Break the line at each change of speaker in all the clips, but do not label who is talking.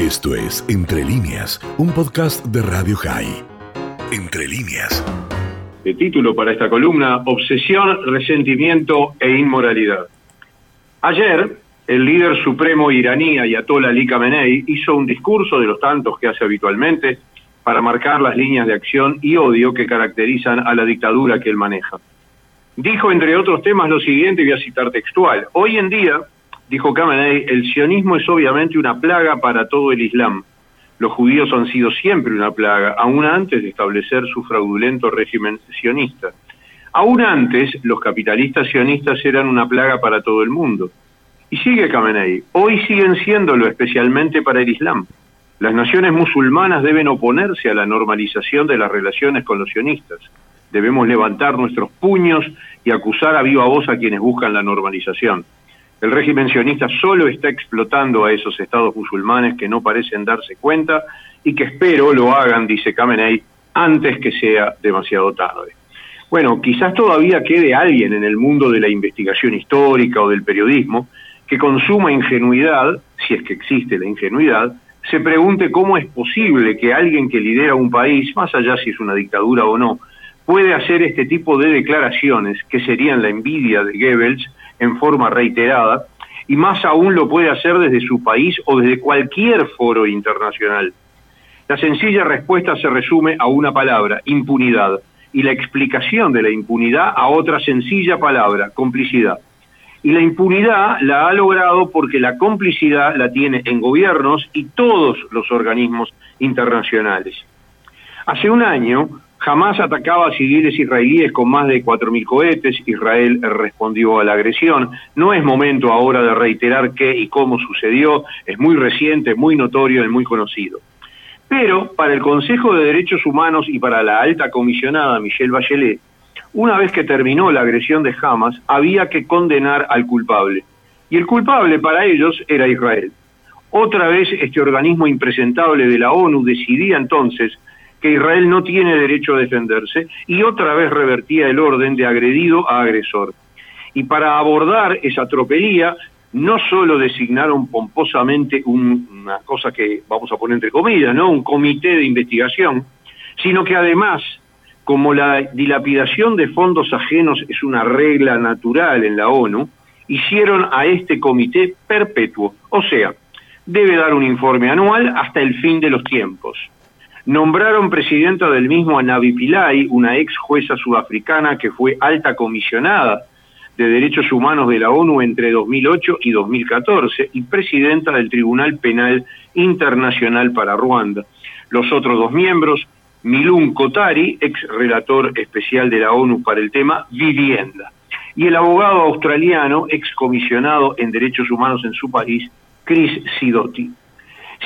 Esto es Entre líneas, un podcast de Radio High. Entre líneas.
El título para esta columna, Obsesión, Resentimiento e Inmoralidad. Ayer, el líder supremo iraní Ayatollah Ali Khamenei hizo un discurso de los tantos que hace habitualmente para marcar las líneas de acción y odio que caracterizan a la dictadura que él maneja. Dijo, entre otros temas, lo siguiente, voy a citar textual. Hoy en día, dijo Khamenei, el sionismo es obviamente una plaga para todo el Islam. Los judíos han sido siempre una plaga, aún antes de establecer su fraudulento régimen sionista. Aún antes, los capitalistas sionistas eran una plaga para todo el mundo. Y sigue Khamenei, hoy siguen siéndolo especialmente para el Islam. Las naciones musulmanas deben oponerse a la normalización de las relaciones con los sionistas. Debemos levantar nuestros puños y acusar a viva voz a quienes buscan la normalización. El régimen sionista solo está explotando a esos estados musulmanes que no parecen darse cuenta y que espero lo hagan, dice Khamenei, antes que sea demasiado tarde. Bueno, quizás todavía quede alguien en el mundo de la investigación histórica o del periodismo que consuma ingenuidad, si es que existe la ingenuidad, se pregunte cómo es posible que alguien que lidera un país, más allá si es una dictadura o no, puede hacer este tipo de declaraciones que serían la envidia de Goebbels en forma reiterada, y más aún lo puede hacer desde su país o desde cualquier foro internacional. La sencilla respuesta se resume a una palabra, impunidad, y la explicación de la impunidad a otra sencilla palabra, complicidad. Y la impunidad la ha logrado porque la complicidad la tiene en gobiernos y todos los organismos internacionales. Hace un año, jamás atacaba a civiles israelíes con más de 4.000 cohetes. Israel respondió a la agresión. No es momento ahora de reiterar qué y cómo sucedió. Es muy reciente, muy notorio y muy conocido. Pero para el Consejo de Derechos Humanos y para la alta comisionada Michelle Bachelet, una vez que terminó la agresión de Hamas, había que condenar al culpable. Y el culpable para ellos era Israel. Otra vez este organismo impresentable de la ONU decidía entonces que Israel no tiene derecho a defenderse y otra vez revertía el orden de agredido a agresor. Y para abordar esa tropelía, no solo designaron pomposamente una cosa que vamos a poner entre comillas, ¿no? Un comité de investigación, sino que además como la dilapidación de fondos ajenos es una regla natural en la ONU, hicieron a este comité perpetuo, o sea, debe dar un informe anual hasta el fin de los tiempos. Nombraron presidenta del mismo a Navi Pillay, una ex jueza sudafricana que fue alta comisionada de Derechos Humanos de la ONU entre 2008 y 2014 y presidenta del Tribunal Penal Internacional para Ruanda. Los otros dos miembros, Milun Kotari, ex relator especial de la ONU para el tema vivienda, y el abogado australiano, ex comisionado en derechos humanos en su país, Chris Sidotti.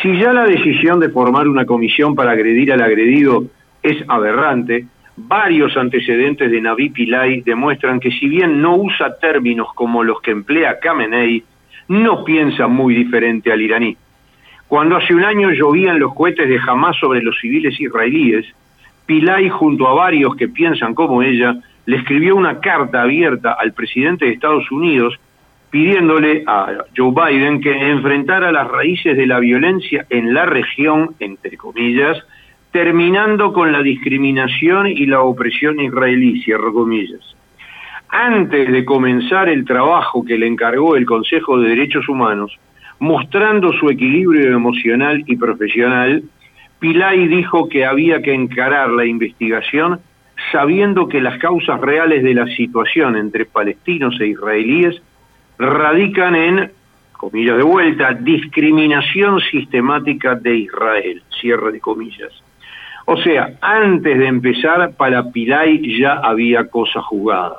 Si ya la decisión de formar una comisión para agredir al agredido es aberrante, varios antecedentes de Navi Pillay demuestran que si bien no usa términos como los que emplea Khamenei, no piensa muy diferente al iraní. Cuando hace un año llovían los cohetes de Hamas sobre los civiles israelíes, Pillay, junto a varios que piensan como ella, le escribió una carta abierta al presidente de Estados Unidos pidiéndole a Joe Biden que enfrentara las raíces de la violencia en la región, entre comillas, terminando con la discriminación y la opresión israelí, cierro comillas. Antes de comenzar el trabajo que le encargó el Consejo de Derechos Humanos, mostrando su equilibrio emocional y profesional, Pilay dijo que había que encarar la investigación sabiendo que las causas reales de la situación entre palestinos e israelíes radican en, comillas de vuelta, discriminación sistemática de Israel, cierre de comillas. O sea, antes de empezar, para Pilay ya había cosa jugada.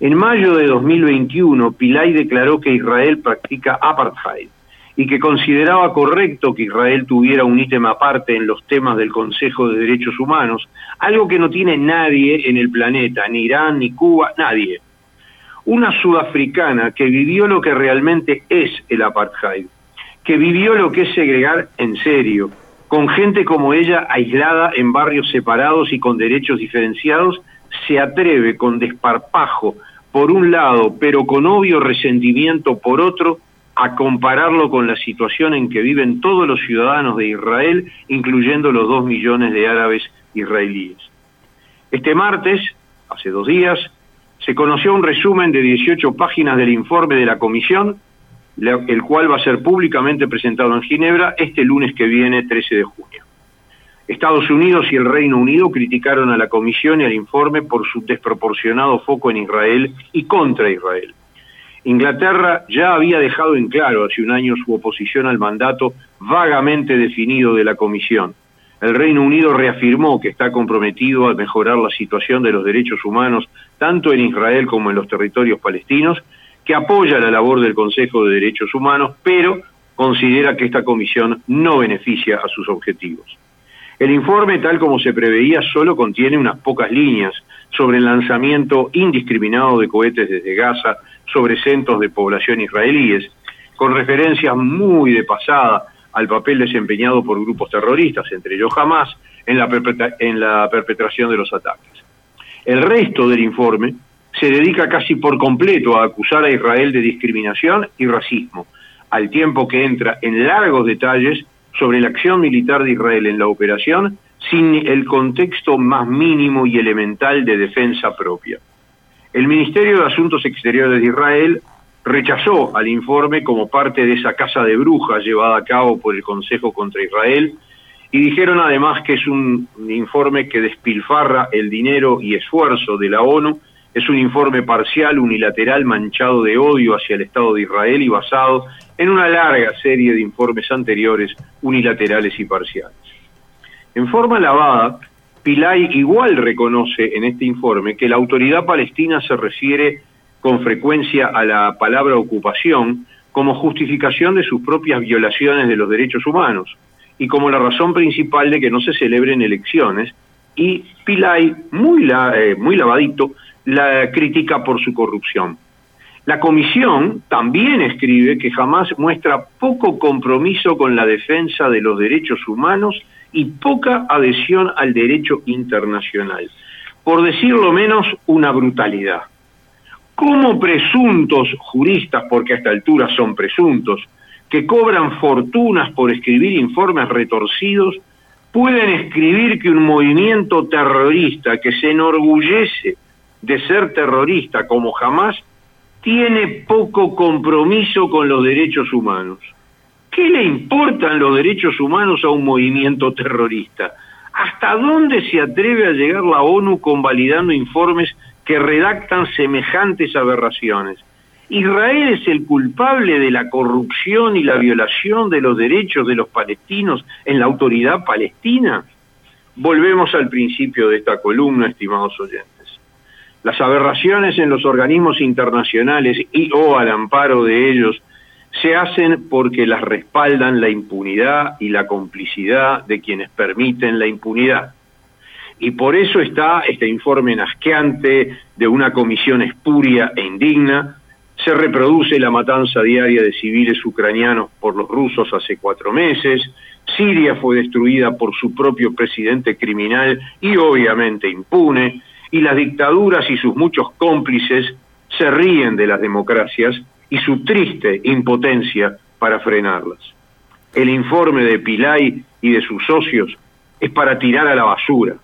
En mayo de 2021, Pilay declaró que Israel practica apartheid y que consideraba correcto que Israel tuviera un ítem aparte en los temas del Consejo de Derechos Humanos, algo que no tiene nadie en el planeta, ni Irán, ni Cuba, nadie. Una sudafricana que vivió lo que realmente es el apartheid, que vivió lo que es segregar en serio, con gente como ella aislada en barrios separados y con derechos diferenciados, se atreve con desparpajo por un lado, pero con obvio resentimiento por otro, a compararlo con la situación en que viven todos los ciudadanos de Israel, incluyendo los dos millones de árabes israelíes. Este martes, hace dos días, se conoció un resumen de 18 páginas del informe de la Comisión, el cual va a ser públicamente presentado en Ginebra este lunes que viene, 13 de junio. Estados Unidos y el Reino Unido criticaron a la Comisión y al informe por su desproporcionado foco en Israel y contra Israel. Inglaterra ya había dejado en claro hace un año su oposición al mandato vagamente definido de la Comisión. El Reino Unido reafirmó que está comprometido a mejorar la situación de los derechos humanos tanto en Israel como en los territorios palestinos, que apoya la labor del Consejo de Derechos Humanos, pero considera que esta comisión no beneficia a sus objetivos. El informe, tal como se preveía, solo contiene unas pocas líneas sobre el lanzamiento indiscriminado de cohetes desde Gaza sobre centros de población israelíes, con referencias muy de pasada al papel desempeñado por grupos terroristas, entre ellos Hamas, en la, en la perpetración de los ataques. El resto del informe se dedica casi por completo a acusar a Israel de discriminación y racismo, al tiempo que entra en largos detalles sobre la acción militar de Israel en la operación sin el contexto más mínimo y elemental de defensa propia. El Ministerio de Asuntos Exteriores de Israel rechazó al informe como parte de esa casa de brujas llevada a cabo por el Consejo contra Israel y dijeron además que es un informe que despilfarra el dinero y esfuerzo de la ONU, es un informe parcial, unilateral, manchado de odio hacia el Estado de Israel y basado en una larga serie de informes anteriores unilaterales y parciales. En forma lavada, Pilay igual reconoce en este informe que la autoridad palestina se refiere con frecuencia a la palabra ocupación como justificación de sus propias violaciones de los derechos humanos y como la razón principal de que no se celebren elecciones y Pilay, muy, eh, muy lavadito, la critica por su corrupción. La comisión también escribe que jamás muestra poco compromiso con la defensa de los derechos humanos y poca adhesión al derecho internacional. Por decirlo menos, una brutalidad. ¿Cómo presuntos juristas, porque a esta altura son presuntos, que cobran fortunas por escribir informes retorcidos, pueden escribir que un movimiento terrorista que se enorgullece de ser terrorista como jamás, tiene poco compromiso con los derechos humanos? ¿Qué le importan los derechos humanos a un movimiento terrorista? ¿Hasta dónde se atreve a llegar la ONU convalidando informes que redactan semejantes aberraciones? ¿Israel es el culpable de la corrupción y la violación de los derechos de los palestinos en la autoridad palestina? Volvemos al principio de esta columna, estimados oyentes. Las aberraciones en los organismos internacionales y o al amparo de ellos se hacen porque las respaldan la impunidad y la complicidad de quienes permiten la impunidad. Y por eso está este informe nasqueante de una comisión espuria e indigna. Se reproduce la matanza diaria de civiles ucranianos por los rusos hace cuatro meses. Siria fue destruida por su propio presidente criminal y obviamente impune. Y las dictaduras y sus muchos cómplices se ríen de las democracias y su triste impotencia para frenarlas. El informe de Pilay y de sus socios es para tirar a la basura,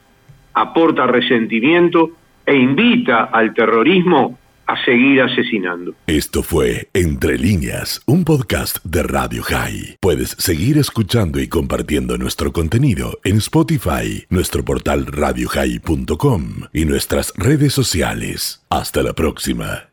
aporta resentimiento e invita al terrorismo a seguir asesinando.
Esto fue Entre líneas, un podcast de Radio High. Puedes seguir escuchando y compartiendo nuestro contenido en Spotify, nuestro portal radiohigh.com y nuestras redes sociales. Hasta la próxima.